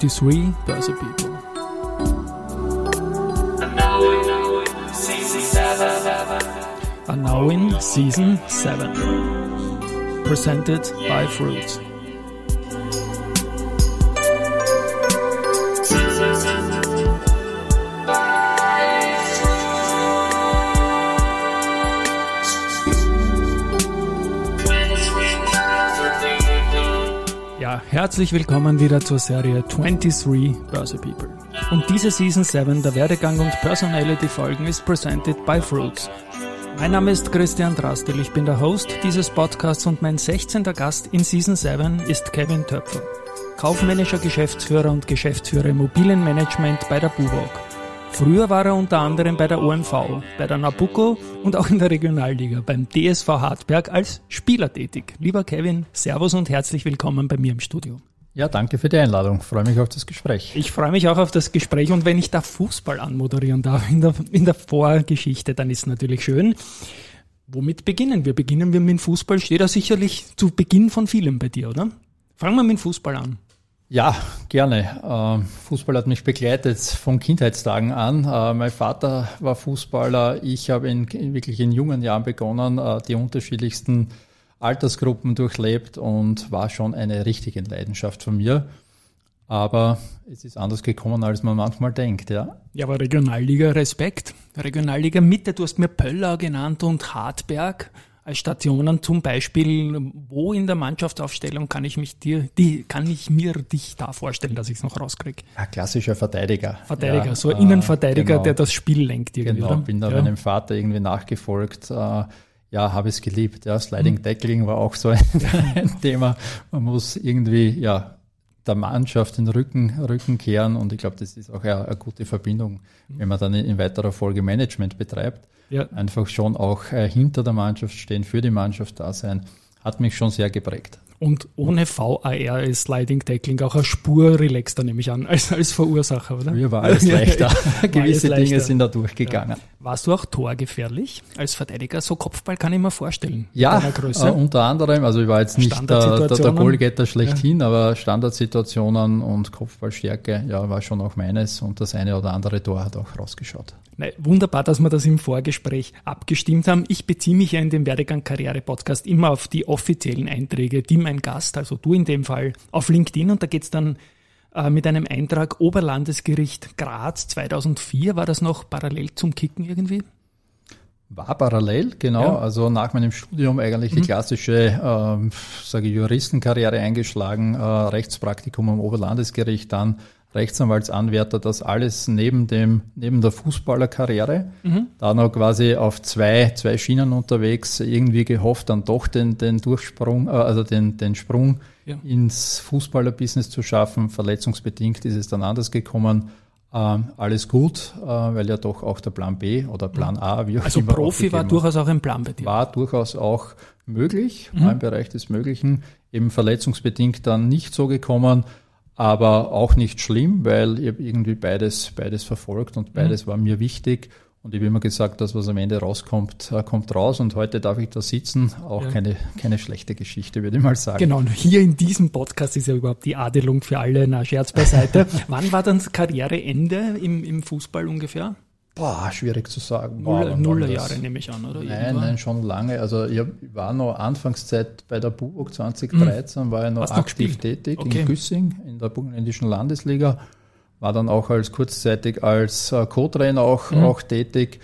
23 Börse People. And now in season 7. Presented by Fruits. Herzlich willkommen wieder zur Serie 23 Börse People. Und diese Season 7 der Werdegang und Personality Folgen ist presented by Fruits. Mein Name ist Christian Drastil, ich bin der Host dieses Podcasts und mein 16. Gast in Season 7 ist Kevin Töpfer, kaufmännischer Geschäftsführer und Geschäftsführer Immobilienmanagement bei der Buwog. Früher war er unter anderem bei der OMV, bei der Nabucco und auch in der Regionalliga beim DSV Hartberg als Spieler tätig. Lieber Kevin, Servus und herzlich willkommen bei mir im Studio. Ja, danke für die Einladung. Freue mich auf das Gespräch. Ich freue mich auch auf das Gespräch und wenn ich da Fußball anmoderieren darf in der, in der Vorgeschichte, dann ist es natürlich schön. Womit beginnen wir? Beginnen wir mit dem Fußball? Steht da sicherlich zu Beginn von vielem bei dir, oder? Fangen wir mit dem Fußball an. Ja, gerne. Ähm, Fußball hat mich begleitet von Kindheitstagen an. Äh, mein Vater war Fußballer. Ich habe in, wirklich in jungen Jahren begonnen, äh, die unterschiedlichsten Altersgruppen durchlebt und war schon eine richtige Leidenschaft von mir. Aber es ist anders gekommen, als man manchmal denkt, ja. Ja, aber Regionalliga Respekt. Regionalliga Mitte, du hast mir Pöllau genannt und Hartberg Stationen zum Beispiel, wo in der Mannschaftsaufstellung kann ich mich dir, die, kann ich mir dich da vorstellen, dass ich es noch rauskriege? Ja, klassischer Verteidiger. Verteidiger, ja, so ein Innenverteidiger, genau. der das Spiel lenkt irgendwie. Genau, oder? bin da ja. meinem Vater irgendwie nachgefolgt. Äh, ja, habe es geliebt. Ja, Sliding mhm. Tackling war auch so ein, ein Thema. Man muss irgendwie, ja, der Mannschaft den Rücken, Rücken kehren und ich glaube, das ist auch eine, eine gute Verbindung, wenn man dann in, in weiterer Folge Management betreibt ja. einfach schon auch äh, hinter der Mannschaft stehen, für die Mannschaft da sein, hat mich schon sehr geprägt. Und ohne VAR ist Sliding Tackling auch eine Spur relaxter, nehme ich an, als, als Verursacher, oder? Mir war alles leichter. Gewisse alles Dinge sind da durchgegangen. Ja. Warst du auch torgefährlich als Verteidiger? So Kopfball kann ich mir vorstellen. Ja, äh, unter anderem. Also ich war jetzt nicht der, der, der Goalgetter schlechthin, ja. aber Standardsituationen und Kopfballstärke, ja, war schon auch meines. Und das eine oder andere Tor hat auch rausgeschaut. Nein, wunderbar, dass wir das im Vorgespräch abgestimmt haben. Ich beziehe mich ja in dem Werdegang Karriere Podcast immer auf die offiziellen Einträge, die mein Gast, also du in dem Fall, auf LinkedIn und da geht's dann äh, mit einem Eintrag Oberlandesgericht Graz 2004. War das noch parallel zum Kicken irgendwie? War parallel, genau. Ja. Also nach meinem Studium eigentlich die mhm. klassische, ähm, sage Juristenkarriere eingeschlagen, äh, Rechtspraktikum am Oberlandesgericht, dann Rechtsanwaltsanwärter, das alles neben dem, neben der Fußballerkarriere. Mhm. Da noch quasi auf zwei, zwei Schienen unterwegs, irgendwie gehofft, dann doch den, den Durchsprung, äh, also den, den Sprung ja. ins Fußballerbusiness zu schaffen. Verletzungsbedingt ist es dann anders gekommen. Ähm, alles gut, äh, weil ja doch auch der Plan B oder Plan A, wie auch also immer. Also Profi war durchaus auch ein Plan bei dir. War durchaus auch möglich, mhm. im Bereich des Möglichen. Eben verletzungsbedingt dann nicht so gekommen aber auch nicht schlimm, weil ich habe irgendwie beides, beides verfolgt und beides mhm. war mir wichtig. Und ich habe immer gesagt, das, was am Ende rauskommt, äh, kommt raus. Und heute darf ich da sitzen. Auch ja. keine, keine schlechte Geschichte, würde ich mal sagen. Genau. Und hier in diesem Podcast ist ja überhaupt die Adelung für alle. Na, Scherz beiseite. Wann war dann das Karriereende im, im Fußball ungefähr? Boah, schwierig zu sagen. Null, Nullerjahre nehme ich an, oder? Nein, nein, schon lange. Also ich war noch Anfangszeit bei der BUBOK 2013, hm. war ich noch Hast aktiv tätig okay. in Güssing in der burgenländischen Landesliga. War dann auch als kurzzeitig als äh, Co-Trainer auch, hm. auch tätig.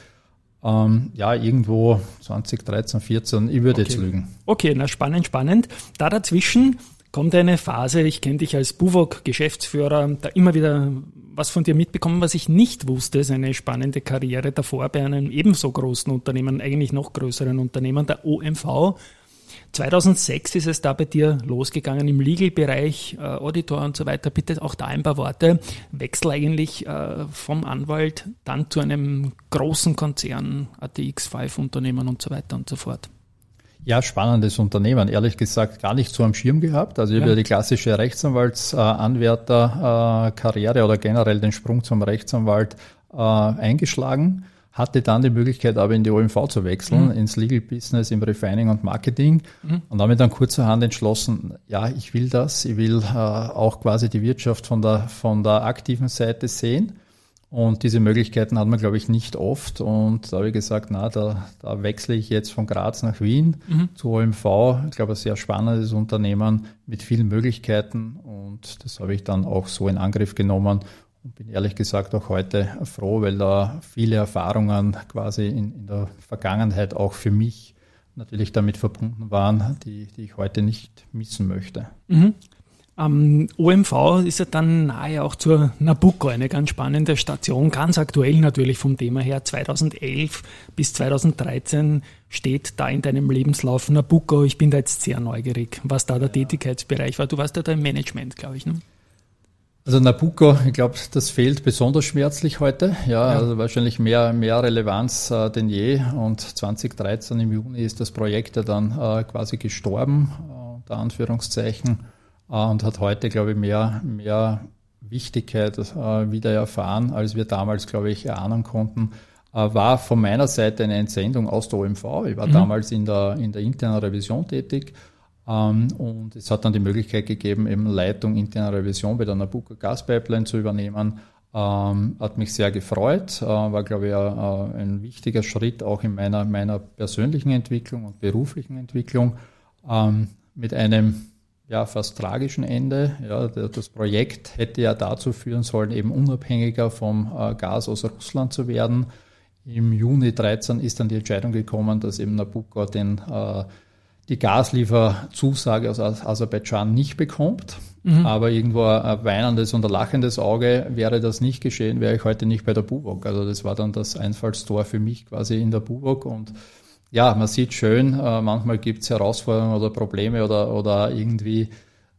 Ähm, ja, irgendwo 2013, 14, ich würde okay. jetzt lügen. Okay, na spannend, spannend. Da dazwischen kommt eine Phase, ich kenne dich als Buwok-Geschäftsführer, da immer wieder was von dir mitbekommen, was ich nicht wusste, ist eine spannende Karriere davor bei einem ebenso großen Unternehmen, eigentlich noch größeren Unternehmen, der OMV. 2006 ist es da bei dir losgegangen im Legal-Bereich, äh, Auditor und so weiter. Bitte auch da ein paar Worte. Wechsel eigentlich äh, vom Anwalt dann zu einem großen Konzern, ATX5-Unternehmen und so weiter und so fort. Ja, spannendes Unternehmen. Ehrlich gesagt gar nicht so am Schirm gehabt. Also ich ja. habe ja die klassische Rechtsanwaltsanwärterkarriere äh, oder generell den Sprung zum Rechtsanwalt äh, eingeschlagen. hatte dann die Möglichkeit, aber in die OMV zu wechseln, mhm. ins Legal Business, im Refining und Marketing mhm. und damit dann kurzerhand entschlossen, ja, ich will das, ich will äh, auch quasi die Wirtschaft von der, von der aktiven Seite sehen. Und diese Möglichkeiten hat man, glaube ich, nicht oft. Und da habe ich gesagt, na, da, da wechsle ich jetzt von Graz nach Wien mhm. zu OMV. Ich glaube, ein sehr spannendes Unternehmen mit vielen Möglichkeiten. Und das habe ich dann auch so in Angriff genommen und bin ehrlich gesagt auch heute froh, weil da viele Erfahrungen quasi in, in der Vergangenheit auch für mich natürlich damit verbunden waren, die, die ich heute nicht missen möchte. Mhm. Ähm, OMV ist ja dann nahe auch zur Nabucco, eine ganz spannende Station, ganz aktuell natürlich vom Thema her. 2011 bis 2013 steht da in deinem Lebenslauf Nabucco. Ich bin da jetzt sehr neugierig, was da der Tätigkeitsbereich war. Du warst ja da im Management, glaube ich. Ne? Also Nabucco, ich glaube, das fehlt besonders schmerzlich heute. Ja, ja. also wahrscheinlich mehr, mehr Relevanz äh, denn je. Und 2013 im Juni ist das Projekt ja dann äh, quasi gestorben, äh, unter Anführungszeichen, und hat heute, glaube ich, mehr, mehr Wichtigkeit äh, wieder erfahren, als wir damals, glaube ich, erahnen konnten. Äh, war von meiner Seite eine Entsendung aus der OMV. Ich war mhm. damals in der, in der internen Revision tätig ähm, und es hat dann die Möglichkeit gegeben, eben Leitung interner Revision bei der Nabucco Gaspipeline zu übernehmen. Ähm, hat mich sehr gefreut, äh, war, glaube ich, äh, ein wichtiger Schritt auch in meiner, meiner persönlichen Entwicklung und beruflichen Entwicklung ähm, mit einem ja, fast tragischen Ende. Ja, das Projekt hätte ja dazu führen sollen, eben unabhängiger vom äh, Gas aus Russland zu werden. Im Juni 13 ist dann die Entscheidung gekommen, dass eben Nabucco den äh, die Gaslieferzusage aus Aserbaidschan nicht bekommt. Mhm. Aber irgendwo ein weinendes und ein lachendes Auge wäre das nicht geschehen, wäre ich heute nicht bei der Buwok. Also das war dann das Einfallstor für mich quasi in der Buwok. Und ja, man sieht schön, äh, manchmal gibt es Herausforderungen oder Probleme oder, oder irgendwie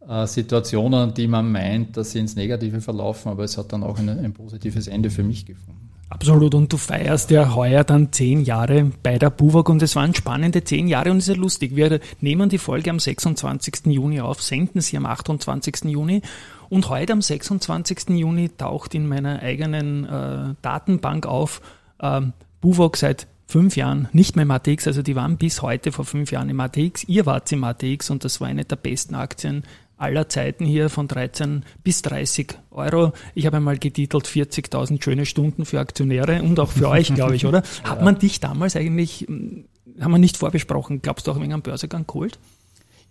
äh, Situationen, die man meint, dass sie ins Negative verlaufen, aber es hat dann auch ein, ein positives Ende für mich gefunden. Absolut, und du feierst ja heuer dann zehn Jahre bei der Buwak und es waren spannende zehn Jahre und es ist ja lustig. Wir nehmen die Folge am 26. Juni auf, senden sie am 28. Juni und heute am 26. Juni taucht in meiner eigenen äh, Datenbank auf äh, Buwak seit fünf Jahren nicht mehr im ATX, also die waren bis heute vor fünf Jahren im ATX. Ihr wart im ATX und das war eine der besten Aktien aller Zeiten hier von 13 bis 30 Euro. Ich habe einmal getitelt 40.000 schöne Stunden für Aktionäre und auch für euch, glaube ich, oder? ja. Hat man dich damals eigentlich, hm, haben wir nicht vorbesprochen, glaubst du auch wegen einem Börsegang geholt?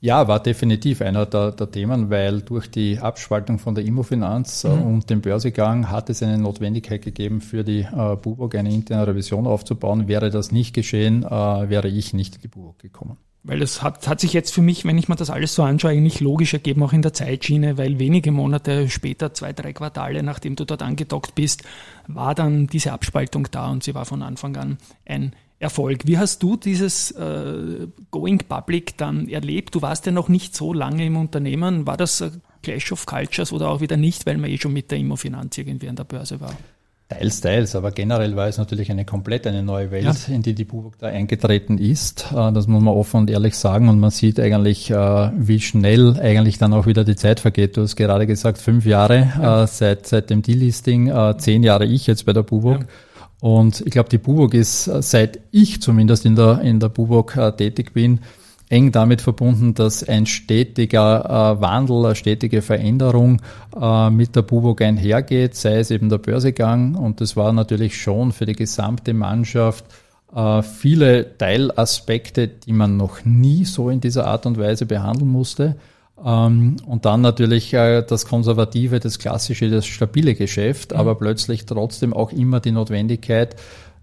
Ja, war definitiv einer der, der, Themen, weil durch die Abspaltung von der Immofinanz äh, mhm. und dem Börsegang hat es eine Notwendigkeit gegeben, für die äh, Bubok eine interne Revision aufzubauen. Wäre das nicht geschehen, äh, wäre ich nicht in die Bubok gekommen. Weil das hat, hat sich jetzt für mich, wenn ich mir das alles so anschaue, eigentlich logisch ergeben, auch in der Zeitschiene, weil wenige Monate später, zwei, drei Quartale, nachdem du dort angedockt bist, war dann diese Abspaltung da und sie war von Anfang an ein Erfolg. Wie hast du dieses äh, Going Public dann erlebt? Du warst ja noch nicht so lange im Unternehmen. War das Clash of Cultures oder auch wieder nicht, weil man eh schon mit der Immofinanz irgendwie an der Börse war? Teils, teils, aber generell war es natürlich eine komplett eine neue Welt, ja. in die die Buwok da eingetreten ist. Äh, das muss man offen und ehrlich sagen und man sieht eigentlich, äh, wie schnell eigentlich dann auch wieder die Zeit vergeht. Du hast gerade gesagt, fünf Jahre ja. Äh, seit, seit dem Delisting, zehn Jahre ich jetzt bei der Buwok. Ja. Und ich glaube, die Buwok ist, seit ich zumindest in der, in der Buwok tätig bin, eng damit verbunden, dass ein stetiger äh, Wandel, eine stetige Veränderung äh, mit der Bubok einhergeht, sei es eben der Börsegang. Und das war natürlich schon für die gesamte Mannschaft äh, viele Teilaspekte, die man noch nie so in dieser Art und Weise behandeln musste. Ähm, und dann natürlich äh, das konservative, das klassische, das stabile Geschäft, mhm. aber plötzlich trotzdem auch immer die Notwendigkeit,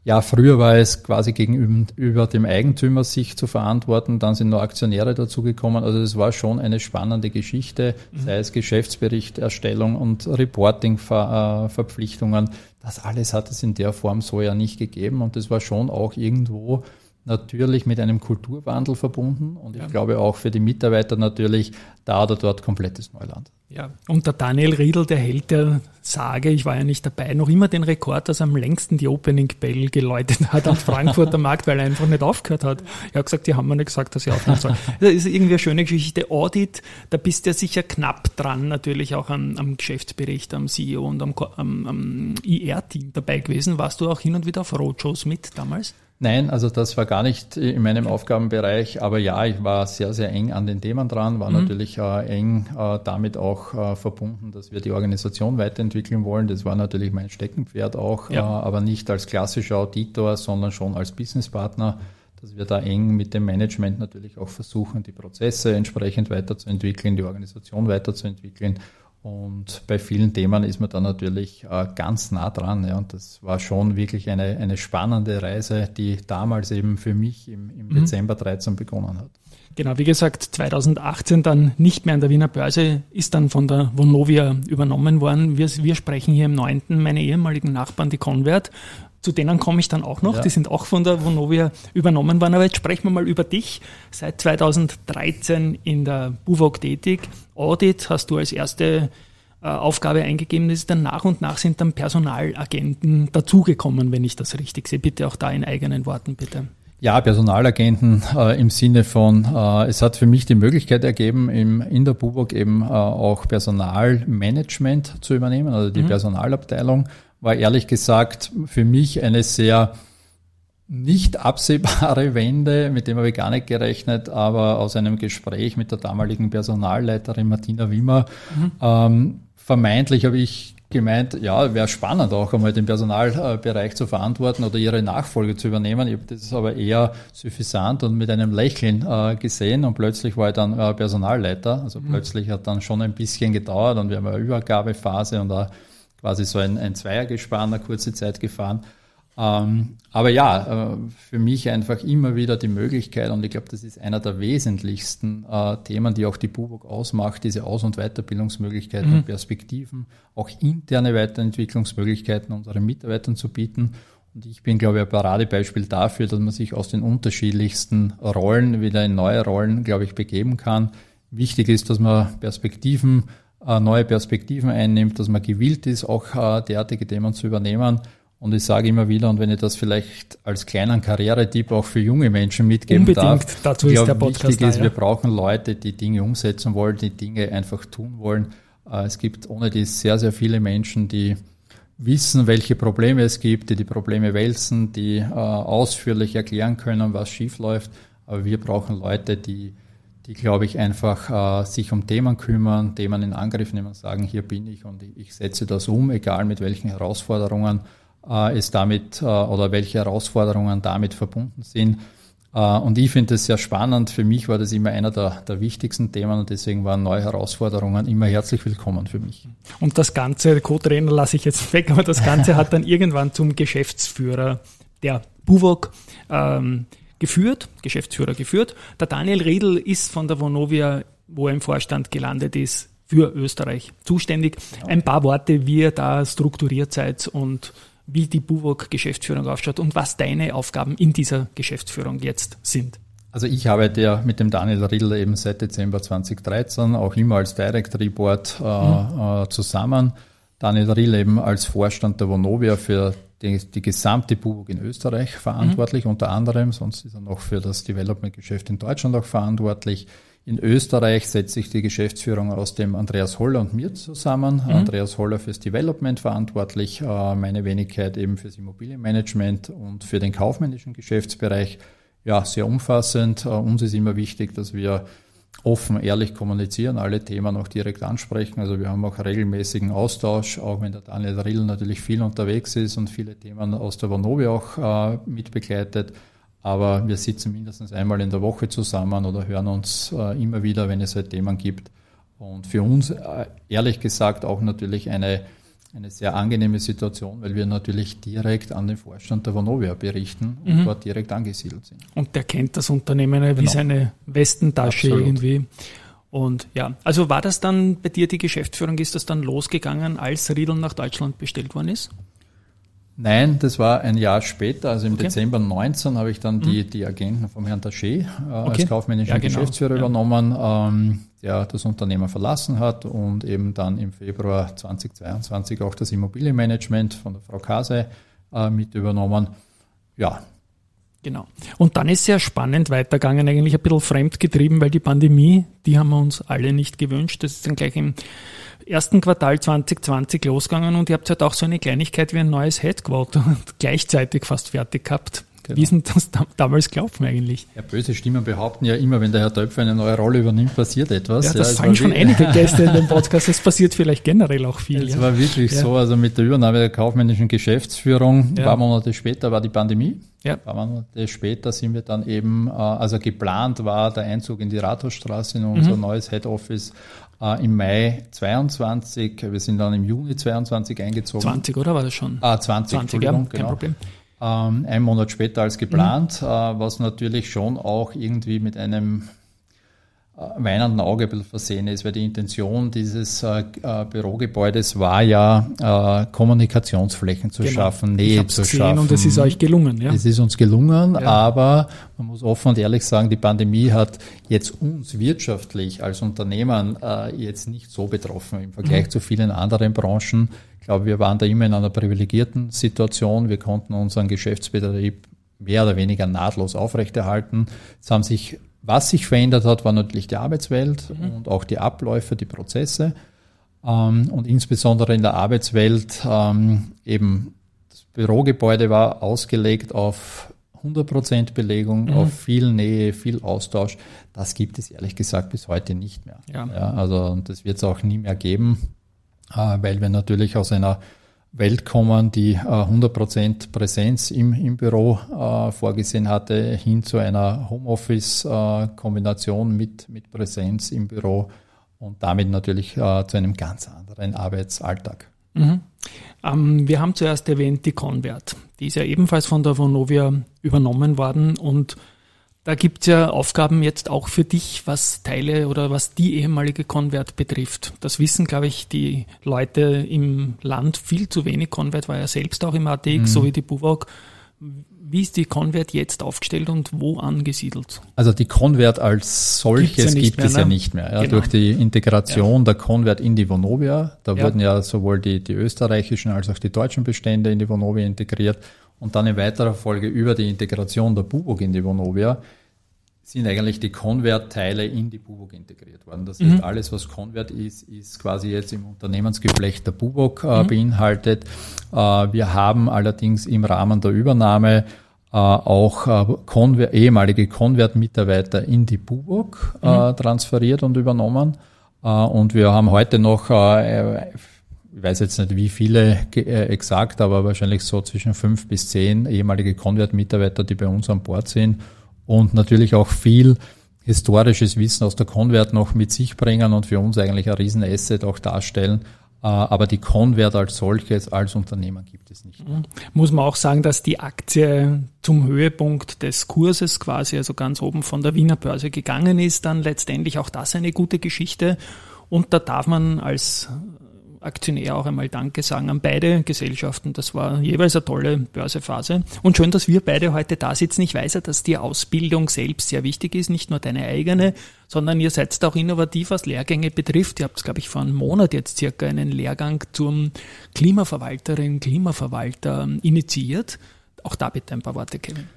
ja, früher war es quasi gegenüber dem Eigentümer sich zu verantworten, dann sind noch Aktionäre dazugekommen. Also es war schon eine spannende Geschichte, mhm. sei es Geschäftsberichterstellung und Reporting-Verpflichtungen. Das alles hat es in der Form so ja nicht gegeben und es war schon auch irgendwo natürlich mit einem Kulturwandel verbunden und ich glaube auch für die Mitarbeiter natürlich da oder dort komplettes Neuland. Ja, und der Daniel Riedl, der hält der Sage, ich war ja nicht dabei, noch immer den Rekord, dass er am längsten die Opening Bell geläutet hat am Frankfurter Markt, weil er einfach nicht aufgehört hat. Er hat gesagt, die haben mir nicht gesagt, dass ich aufhören soll. Das ist irgendwie eine schöne Geschichte. Audit, da bist du ja sicher knapp dran, natürlich auch am, am Geschäftsbericht, am CEO und am, am, am IR-Team dabei gewesen. Warst du auch hin und wieder auf Roadshows mit damals? Nein, also das war gar nicht in meinem Aufgabenbereich, aber ja, ich war sehr, sehr eng an den Themen dran, war mhm. natürlich äh, eng äh, damit auch äh, verbunden, dass wir die Organisation weiterentwickeln wollen. Das war natürlich mein Steckenpferd auch, ja. Äh, aber nicht als klassischer Auditor, sondern schon als Businesspartner, dass wir da eng mit dem Management natürlich auch versuchen, die Prozesse entsprechend weiterzuentwickeln, die Organisation weiterzuentwickeln und bei vielen Themen ist man da natürlich äh, ganz nah dran. Ja. Und das war schon wirklich eine, eine spannende Reise, die damals eben für mich im, im mhm. Dezember 13 begonnen hat. Genau, wie gesagt, 2018 dann nicht mehr an der Wiener Börse, ist dann von der Vonovia übernommen worden. Wir, wir sprechen hier im 9. meine ehemaligen Nachbarn, die Convert, zu denen komme ich dann auch noch. Ja. Die sind auch von der Vonovia übernommen worden. Aber jetzt sprechen wir mal über dich. Seit 2013 in der Buwog tätig. Audit hast du als erste äh, Aufgabe eingegeben. Ist dann nach und nach sind dann Personalagenten dazugekommen, wenn ich das richtig sehe. Bitte auch da in eigenen Worten, bitte. Ja, Personalagenten äh, im Sinne von, äh, es hat für mich die Möglichkeit ergeben, im, in der Buwog eben äh, auch Personalmanagement zu übernehmen, also die mhm. Personalabteilung war ehrlich gesagt für mich eine sehr nicht absehbare Wende, mit dem habe ich gar nicht gerechnet, aber aus einem Gespräch mit der damaligen Personalleiterin Martina Wimmer, mhm. ähm, vermeintlich habe ich gemeint, ja, wäre spannend auch einmal den Personalbereich zu verantworten oder ihre Nachfolge zu übernehmen. Ich habe das aber eher suffisant und mit einem Lächeln äh, gesehen und plötzlich war ich dann äh, Personalleiter. Also mhm. plötzlich hat dann schon ein bisschen gedauert und wir haben eine Übergabephase und da quasi so ein, ein Zweiergespann eine kurze Zeit gefahren. Ähm, aber ja, äh, für mich einfach immer wieder die Möglichkeit, und ich glaube, das ist einer der wesentlichsten äh, Themen, die auch die BUBOK ausmacht, diese Aus- und Weiterbildungsmöglichkeiten mhm. und Perspektiven, auch interne Weiterentwicklungsmöglichkeiten unseren Mitarbeitern zu bieten. Und ich bin, glaube ich, ein Paradebeispiel dafür, dass man sich aus den unterschiedlichsten Rollen wieder in neue Rollen, glaube ich, begeben kann. Wichtig ist, dass man Perspektiven neue Perspektiven einnimmt, dass man gewillt ist, auch äh, derartige Themen zu übernehmen. Und ich sage immer wieder, und wenn ich das vielleicht als kleinen Karrieretipp auch für junge Menschen mitgeben Unbedingt. darf, dazu ist der Podcast wichtig da, ist, ja. wir brauchen Leute, die Dinge umsetzen wollen, die Dinge einfach tun wollen. Äh, es gibt ohne dies sehr, sehr viele Menschen, die wissen, welche Probleme es gibt, die die Probleme wälzen, die ausführlich erklären können, was schief läuft. Aber wir brauchen Leute, die die, glaube ich, einfach äh, sich um Themen kümmern, Themen in Angriff nehmen, sagen, hier bin ich und ich, setze das um, egal mit welchen Herausforderungen äh, es damit äh, oder welche Herausforderungen damit verbunden sind. Äh, und ich finde es sehr spannend. Für mich war das immer einer der, der wichtigsten Themen und deswegen waren neue Herausforderungen immer herzlich willkommen für mich. Und das Ganze, Co-Trainer lasse ich jetzt weg, aber das Ganze hat dann irgendwann zum Geschäftsführer der Buwok ähm, geführt, Geschäftsführer geführt. Der Daniel Riedl ist von der Vonovia, wo er im Vorstand gelandet ist, für Österreich zuständig. Ein paar Worte, wie ihr da strukturiert seid und wie die Buwok-Geschäftsführung aufschaut und was deine Aufgaben in dieser Geschäftsführung jetzt sind. Also ich arbeite ja mit dem Daniel Riedl eben seit Dezember 2013 auch immer als Direct Report äh, mhm. äh, zusammen. Daniel Riedl eben als Vorstand der Vonovia für die, die gesamte BUWOG in Österreich verantwortlich, mhm. unter anderem, sonst ist er noch für das Development-Geschäft in Deutschland auch verantwortlich. In Österreich setzt sich die Geschäftsführung aus dem Andreas Holler und mir zusammen. Mhm. Andreas Holler fürs Development verantwortlich, äh, meine Wenigkeit eben fürs Immobilienmanagement und für den kaufmännischen Geschäftsbereich. Ja, sehr umfassend. Äh, uns ist immer wichtig, dass wir offen, ehrlich kommunizieren, alle Themen auch direkt ansprechen. Also wir haben auch regelmäßigen Austausch, auch wenn der Daniel Rill natürlich viel unterwegs ist und viele Themen aus der Vonovia auch äh, mitbegleitet. Aber wir sitzen mindestens einmal in der Woche zusammen oder hören uns äh, immer wieder, wenn es halt Themen gibt. Und für uns, äh, ehrlich gesagt, auch natürlich eine eine sehr angenehme Situation, weil wir natürlich direkt an den Vorstand der Vonovia berichten und mhm. dort direkt angesiedelt sind. Und der kennt das Unternehmen genau. wie seine Westentasche Absolut. irgendwie. Und ja, also war das dann bei dir die Geschäftsführung, ist das dann losgegangen, als Riedel nach Deutschland bestellt worden ist? Nein, das war ein Jahr später, also im okay. Dezember 19 habe ich dann die, mhm. die Agenten vom Herrn Taché äh, okay. als kaufmännischen ja, genau. Geschäftsführer ja. übernommen, ähm, der das Unternehmen verlassen hat und eben dann im Februar 2022 auch das Immobilienmanagement von der Frau Kase äh, mit übernommen. Ja, Genau. Und dann ist sehr spannend weitergegangen, eigentlich ein bisschen fremdgetrieben, weil die Pandemie, die haben wir uns alle nicht gewünscht. Das ist dann gleich im ersten Quartal 2020 losgegangen und ihr habt halt auch so eine Kleinigkeit wie ein neues Headquarter gleichzeitig fast fertig gehabt. Genau. Wie ist denn das damals gelaufen eigentlich? Ja, böse Stimmen behaupten ja immer, wenn der Herr Töpfer eine neue Rolle übernimmt, passiert etwas. Ja, das ja, sagen schon einige Gäste in dem Podcast. Es passiert vielleicht generell auch viel. Es ja. war wirklich ja. so, also mit der Übernahme der kaufmännischen Geschäftsführung, ein paar Monate später war die Pandemie. Ja. Ein paar Monate später sind wir dann eben, äh, also geplant war der Einzug in die Rathausstraße in unser mhm. neues Head Office äh, im Mai 22. Wir sind dann im Juni 22 eingezogen. 20, oder war das schon? Ah, 20, 20 ja, kein genau. Problem ähm, ein Monat später als geplant, mhm. äh, was natürlich schon auch irgendwie mit einem weinenden Auge ein bisschen versehen ist, weil die Intention dieses äh, äh Bürogebäudes war ja, äh, Kommunikationsflächen zu genau. schaffen, Nähe zu schaffen. Und es ist euch gelungen, ja. Es ist uns gelungen, ja. aber man muss offen und ehrlich sagen, die Pandemie hat jetzt uns wirtschaftlich als Unternehmen äh, jetzt nicht so betroffen im Vergleich mhm. zu vielen anderen Branchen. Ich glaube, wir waren da immer in einer privilegierten Situation. Wir konnten unseren Geschäftsbetrieb mehr oder weniger nahtlos aufrechterhalten. Es haben sich, was sich verändert hat, war natürlich die Arbeitswelt mhm. und auch die Abläufe, die Prozesse. Ähm, und insbesondere in der Arbeitswelt ähm, eben das Bürogebäude war ausgelegt auf 100% Belegung, mhm. auf viel Nähe, viel Austausch. Das gibt es ehrlich gesagt bis heute nicht mehr. Ja. ja also das wird es auch nie mehr geben. Äh, weil wir natürlich aus einer Welt kommen, die 100% äh, Präsenz im, im Büro äh, vorgesehen hatte, hin zu einer Homeoffice-Kombination mit, mit Präsenz im Büro und damit natürlich zu einem ganz anderen Arbeitsalltag. Mhm. Ähm, wir haben zuerst erwähnt die Convert. Die ist ja ebenfalls von der Vonovia übernommen worden und da gibt's ja Aufgaben jetzt auch für dich, was Teile oder was die ehemalige Convert betrifft. Das wissen, glaube ich, die Leute im Land viel zu wenig. Convert war ja selbst auch im ATX, mhm. so wie die Buwok. Wie ist die Convert jetzt aufgestellt und wo angesiedelt? Also die Convert als solches ja gibt mehr, es ja ne? nicht mehr. Ja, genau. Durch die Integration ja. der Convert in die Vonovia, da wurden ja sowohl die, die österreichischen als auch die deutschen Bestände in die Vonovia integriert und dann in weiterer Folge über die Integration der Bubok in die Vonovia sind eigentlich die Convert-Teile in die Bubok integriert worden. Das heißt, mhm. alles, was Convert ist, ist quasi jetzt im Unternehmensgeflecht der Bubok äh, mhm. beinhaltet. Äh, wir haben allerdings im Rahmen der Übernahme äh, auch äh, Conver ehemalige Convert-Mitarbeiter in die Bubok äh, mhm. transferiert und übernommen. Äh, und wir haben heute noch ich weiß jetzt nicht wie viele äh, exakt, aber wahrscheinlich so zwischen fünf bis zehn ehemalige Convert-Mitarbeiter, die bei uns an Bord sind und natürlich auch viel historisches Wissen aus der Convert noch mit sich bringen und für uns eigentlich ein Riesenasset auch darstellen. Äh, aber die Convert als solches, als Unternehmer gibt es nicht. Mhm. Muss man auch sagen, dass die Aktie zum Höhepunkt des Kurses quasi, also ganz oben von der Wiener Börse gegangen ist, dann letztendlich auch das eine gute Geschichte. Und da darf man als Aktionär auch einmal Danke sagen an beide Gesellschaften. Das war jeweils eine tolle Börsephase. Und schön, dass wir beide heute da sitzen. Ich weiß ja, dass die Ausbildung selbst sehr wichtig ist, nicht nur deine eigene, sondern ihr seid auch innovativ, was Lehrgänge betrifft. Ihr habt, glaube ich, vor einem Monat jetzt circa einen Lehrgang zum Klimaverwalterin, Klimaverwalter initiiert. Auch da bitte ein paar Worte, Kevin.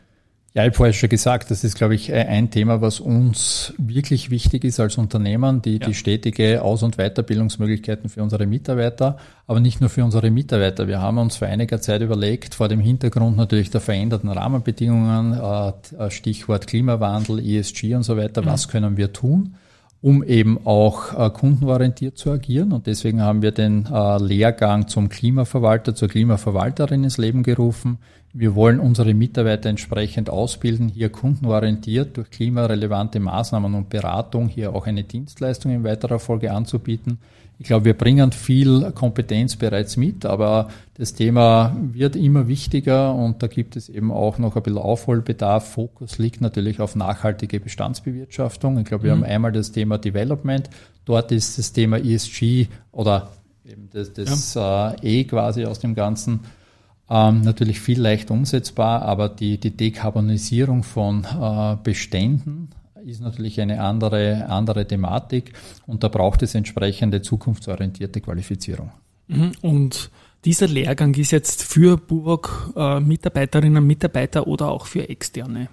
Ja, ich habe vorher schon gesagt, das ist, glaube ich, ein Thema, was uns wirklich wichtig ist als Unternehmen, die, ja. die stetige Aus- und Weiterbildungsmöglichkeiten für unsere Mitarbeiter, aber nicht nur für unsere Mitarbeiter. Wir haben uns vor einiger Zeit überlegt, vor dem Hintergrund natürlich der veränderten Rahmenbedingungen, äh, Stichwort Klimawandel, ESG und so weiter, mhm. was können wir tun? Um eben auch äh, kundenorientiert zu agieren. Und deswegen haben wir den äh, Lehrgang zum Klimaverwalter, zur Klimaverwalterin ins Leben gerufen. Wir wollen unsere Mitarbeiter entsprechend ausbilden, hier kundenorientiert durch klimarelevante Maßnahmen und Beratung hier auch eine Dienstleistung in weiterer Folge anzubieten. Ich glaube, wir bringen viel Kompetenz bereits mit, aber das Thema wird immer wichtiger und da gibt es eben auch noch ein bisschen Aufholbedarf. Fokus liegt natürlich auf nachhaltige Bestandsbewirtschaftung. Ich glaube, wir mhm. haben einmal das Thema Development. Dort ist das Thema ESG oder eben das, das ja. äh, E quasi aus dem Ganzen Ähm, natürlich viel leicht umsetzbar, aber die, die Dekarbonisierung von äh, Beständen ist natürlich eine andere, andere Thematik und da braucht es entsprechende zukunftsorientierte Qualifizierung. Mhm. Und dieser Lehrgang ist jetzt für Buwok äh, Mitarbeiterinnen und Mitarbeiter oder auch für Externe?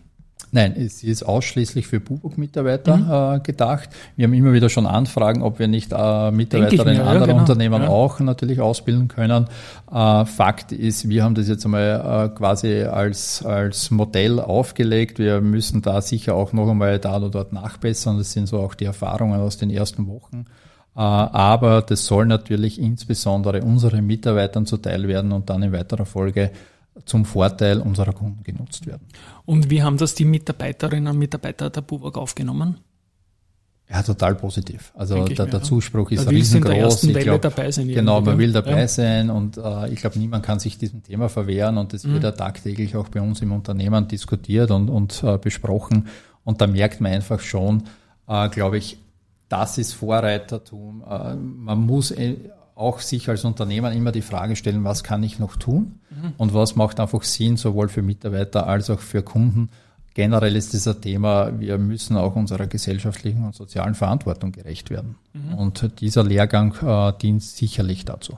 Nein, es ist ausschließlich für Buwok-Mitarbeiter mhm. äh, gedacht. Wir haben immer wieder schon Anfragen, ob wir nicht äh, Mitarbeiterinnen anderer ja, genau. Unternehmen ja. auch natürlich ausbilden können. Äh, Fakt ist, wir haben das jetzt einmal quasi als, als Modell aufgelegt. Wir müssen da sicher auch noch einmal da oder dort nachbessern. Das sind so auch die Erfahrungen aus den ersten Wochen. Aber das soll natürlich insbesondere unseren Mitarbeitern zuteil werden und dann in weiterer Folge zum Vorteil unserer Kunden genutzt werden. Und wie haben das die Mitarbeiterinnen und Mitarbeiter der BUWAG aufgenommen? Ja, total positiv. Also der, der, Zuspruch ist riesengroß. ich glaub, dabei sein. Genau, man will dabei ja. sein und äh, ich glaube, niemand kann sich diesem Thema verwehren und das mhm. wird ja tagtäglich auch bei uns im Unternehmen diskutiert und, und äh, besprochen. Und da merkt man einfach schon, äh, glaube ich, das ist Vorreitertum. Äh, man muss äh, auch sich als Unternehmer immer die Frage stellen, was kann ich noch tun mhm. und was macht einfach Sinn, sowohl für Mitarbeiter als auch für Kunden. Generell ist dieser Thema, wir müssen auch unserer gesellschaftlichen und sozialen Verantwortung gerecht werden. Mhm. Und dieser Lehrgang äh, dient sicherlich dazu.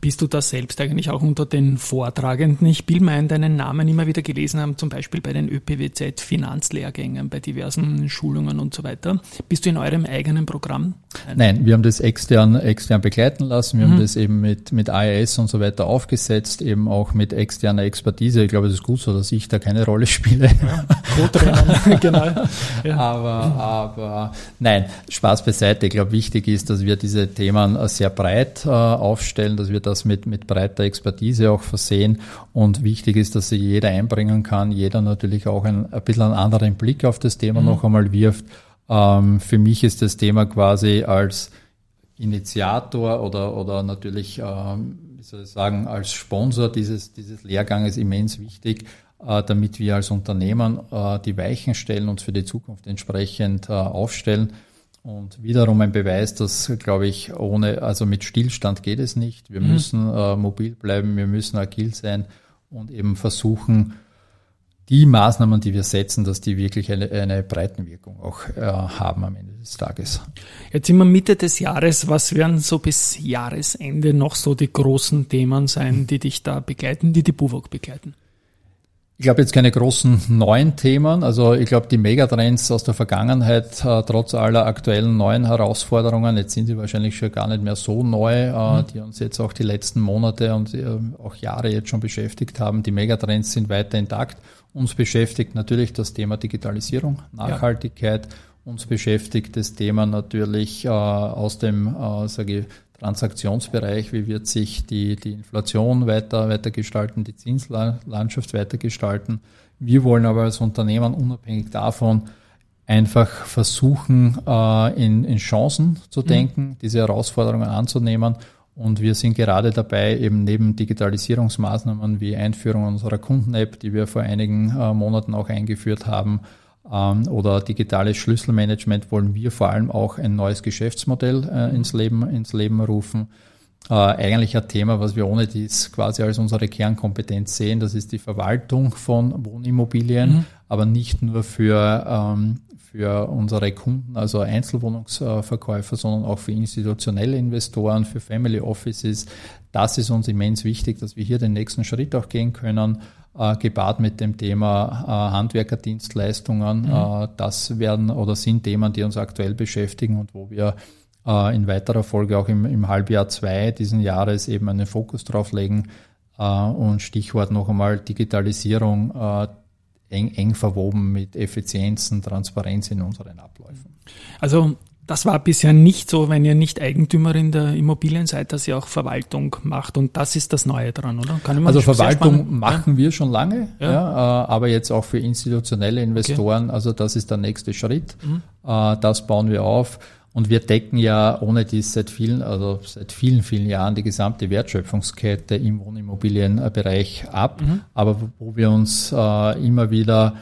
Bist du da selbst eigentlich auch unter den Vortragenden? Ich will meinen, deinen Namen immer wieder gelesen haben, zum Beispiel bei den ÖPWZ Finanzlehrgängen, bei diversen Schulungen und so weiter. Bist du in eurem eigenen Programm? Nein, wir haben das extern, extern begleiten lassen. Wir mhm. haben das eben mit, mit IAS und so weiter aufgesetzt, eben auch mit externer Expertise. Ich glaube, es ist gut so, dass ich da keine Rolle spiele. Ja, genau. Ja. Aber, aber nein, Spaß beiseite. Ich glaube, wichtig ist, dass wir diese Themen sehr breit äh, aufstellen, dass wir das mit, mit breiter Expertise auch versehen. Und wichtig ist, dass sich jeder einbringen kann, jeder natürlich auch ein, ein bisschen einen anderen Blick auf das Thema mhm. noch einmal wirft. Ähm, für mich ist das Thema quasi als Initiator oder, oder natürlich, ähm, wie soll ich sagen, als Sponsor dieses, dieses Lehrganges immens wichtig, äh, damit wir als Unternehmen äh, die Weichen stellen, uns für die Zukunft entsprechend äh, aufstellen. Und wiederum ein Beweis, dass, glaube ich, ohne, also mit Stillstand geht es nicht. Wir mhm. müssen äh, mobil bleiben, wir müssen agil sein und eben versuchen, die Maßnahmen, die wir setzen, dass die wirklich eine, eine Breitenwirkung auch äh, haben am Ende des Tages. Jetzt sind wir Mitte des Jahres. Was werden so bis Jahresende noch so die großen Themen sein, die dich da begleiten, die die BUWOG begleiten? Ich glaube jetzt keine großen neuen Themen. Also ich glaube die Megatrends aus der Vergangenheit, äh, trotz aller aktuellen neuen Herausforderungen, jetzt sind sie wahrscheinlich schon gar nicht mehr so neu, äh, mhm. die uns jetzt auch die letzten Monate und äh, auch Jahre jetzt schon beschäftigt haben. Die Megatrends sind weiter intakt. Uns beschäftigt natürlich das Thema Digitalisierung, Nachhaltigkeit. Ja. Uns beschäftigt das Thema natürlich äh, aus dem, äh, sage ich, Transaktionsbereich, wie wird sich die, die Inflation weiter, weiter gestalten, die Zinslandschaft weiter gestalten. Wir wollen aber als Unternehmen unabhängig davon einfach versuchen, äh, in, in Chancen zu mhm. denken, mhm. diese Herausforderungen anzunehmen. Und wir sind gerade dabei, eben neben Digitalisierungsmaßnahmen wie Einführung unserer Kunden-App, die wir vor einigen äh, Monaten auch eingeführt haben, oder digitales Schlüsselmanagement wollen wir vor allem auch ein neues Geschäftsmodell äh, ins, Leben, ins Leben rufen. Äh, eigentlich ein Thema, was wir ohne dies quasi als unsere Kernkompetenz sehen, das ist die Verwaltung von Wohnimmobilien, mhm. aber nicht nur für, ähm, für unsere Kunden, also Einzelwohnungsverkäufer, sondern auch für institutionelle Investoren, für Family Offices. Das ist uns immens wichtig, dass wir hier den nächsten Schritt auch gehen können äh, gepaart mit dem Thema äh, Handwerkerdienstleistungen. Mhm. Äh, das werden oder sind Themen, die uns aktuell beschäftigen und wo wir äh, in weiterer Folge auch im, im Halbjahr zwei diesen Jahres eben einen Fokus drauf legen. Äh, und Stichwort noch einmal Digitalisierung eng, eng verwoben mit Effizienzen, Transparenz in unseren Abläufen. Also das war bisher nicht so, wenn ihr nicht Eigentümerin der Immobilien seid, dass ihr auch Verwaltung macht. Und das ist das Neue dran, oder? also Verwaltung machen wir schon lange, ja. ja. Äh, aber jetzt auch für institutionelle Investoren. Okay. Also das ist der nächste Schritt. Mhm. Äh, das bauen wir auf. Und wir decken ja ohne dies seit vielen, also seit vielen, vielen Jahren die gesamte Wertschöpfungskette im Wohnimmobilienbereich ab. Mhm. Aber wo wir uns äh, immer wieder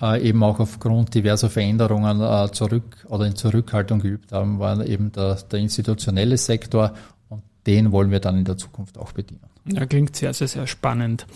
äh, eben auch aufgrund diverser Veränderungen äh, zurück oder in Zurückhaltung geübt haben, war eben der, der institutionelle Sektor und den wollen wir dann in der Zukunft auch bedienen. Ja, klingt sehr, sehr, sehr spannend.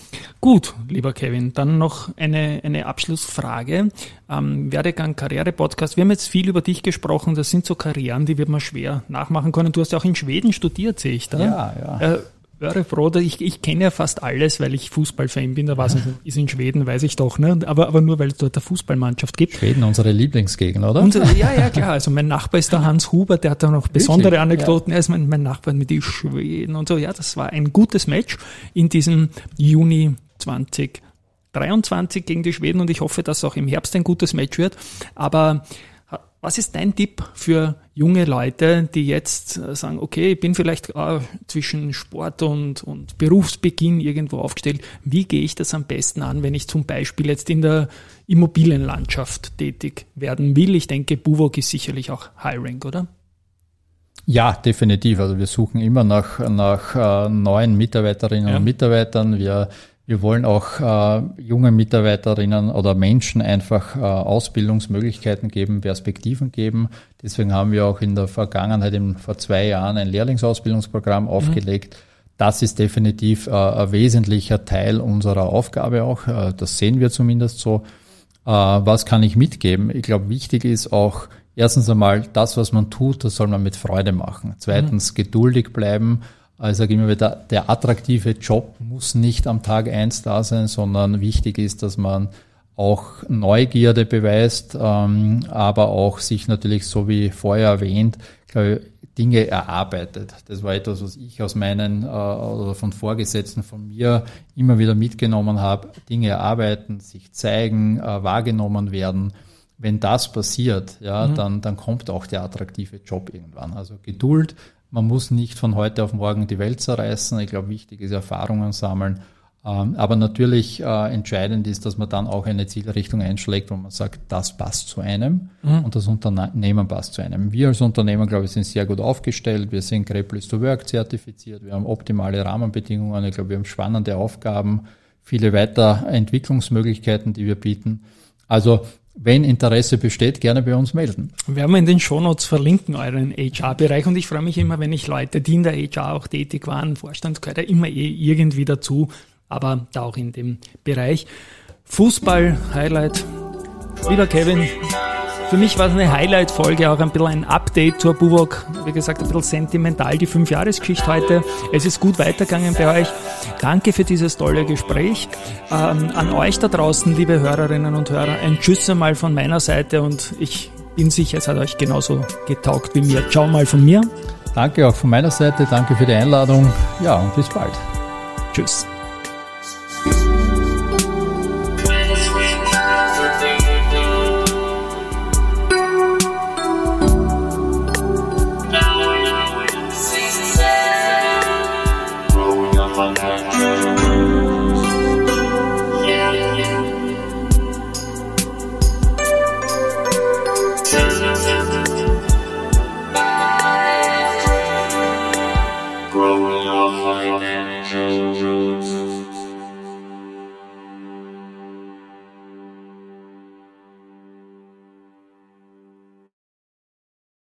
Gut, lieber Kevin, dann noch eine, eine Abschlussfrage. Ähm, Werdegang, Karriere-Podcast. Wir haben jetzt viel über dich gesprochen. Das sind so Karrieren, die wird man schwer nachmachen können. Du hast ja auch in Schweden studiert, sehe ich da. Ja, ja. Äh, wäre froh, ich, ich kenne ja fast alles, weil ich Fußballfan bin. Da weiß ich, ist in Schweden, weiß ich doch, ne? Aber, aber nur, weil es dort eine Fußballmannschaft gibt. Schweden, unsere Lieblingsgegend, oder? Unsere, ja, ja, klar. Also mein Nachbar ist der Hans Huber, der hat da noch besondere Wirklich? Anekdoten. Ja. Er ist mein, mein Nachbar mit den Schweden und so. Ja, das war ein gutes Match in diesem Juni 2023 gegen die Schweden und ich hoffe, dass auch im Herbst ein gutes Match wird. Aber was ist dein Tipp für junge Leute, die jetzt äh, sagen, okay, ich bin vielleicht äh, zwischen Sport und, und Berufsbeginn irgendwo aufgestellt. Wie gehe ich das am besten an, wenn ich zum Beispiel jetzt in der Immobilienlandschaft tätig werden will? Ich denke, Buwok ist sicherlich auch Hiring, oder? Ja, definitiv. Also wir suchen immer nach, nach äh, neuen Mitarbeiterinnen ja. und Mitarbeitern. Wir wir wollen auch äh, junge Mitarbeiterinnen oder Menschen einfach äh, Ausbildungsmöglichkeiten geben, Perspektiven geben. Deswegen haben wir auch in der Vergangenheit, in, vor zwei Jahren, ein Lehrlingsausbildungsprogramm mhm. aufgelegt. Das ist definitiv äh, ein wesentlicher Teil unserer Aufgabe auch. Äh, das sehen wir zumindest so. Äh, was kann ich mitgeben? Ich glaube, wichtig ist auch, erstens einmal, das, was man tut, das soll man mit Freude machen. Zweitens, mhm. geduldig bleiben also sage immer wieder, der attraktive Job muss nicht am Tag eins da sein, sondern wichtig ist, dass man auch Neugierde beweist, ähm, aber auch sich natürlich, so wie vorher erwähnt, glaube, Dinge erarbeitet. Das war etwas, was ich aus meinen äh, oder von Vorgesetzten von mir immer wieder mitgenommen habe. Dinge erarbeiten, sich zeigen, äh, wahrgenommen werden. Wenn das passiert, ja, mhm. dann, dann kommt auch der attraktive Job irgendwann. Also Geduld, man muss nicht von heute auf morgen die Welt zerreißen. Ich glaube, wichtig ist Erfahrungen sammeln. Ähm, aber natürlich äh, entscheidend ist, dass man dann auch eine Zielrichtung einschlägt, wo man sagt, das passt zu einem mhm. und das Unternehmen passt zu einem. Wir als Unternehmen, glaube ich, sind sehr gut aufgestellt. Wir sind Place to Work zertifiziert. Wir haben optimale Rahmenbedingungen. Ich glaube, wir haben spannende Aufgaben, viele Weiterentwicklungsmöglichkeiten, die wir bieten. Also wenn Interesse besteht, gerne bei uns melden. Werden wir in den Shownotes verlinken, euren HR-Bereich. Und ich freue mich immer, wenn ich Leute, die in der HR auch tätig waren, Vorstand gehört ja immer eh irgendwie dazu, aber da auch in dem Bereich. Fußball-Highlight. Lieber Kevin, für mich war es eine Highlight-Folge, auch ein bisschen ein Update zur Buwok. Wie gesagt, ein bisschen sentimental, die Fünf-Jahres-Geschichte heute. Es ist gut weitergegangen bei euch. Danke für dieses tolle Gespräch. Ähm, an euch da draußen, liebe Hörerinnen und Hörer, ein Tschüss einmal von meiner Seite und ich bin sicher, es hat euch genauso getaugt wie mir. Ciao mal von mir. Danke auch von meiner Seite. Danke für die Einladung. Ja, und bis bald. Tschüss.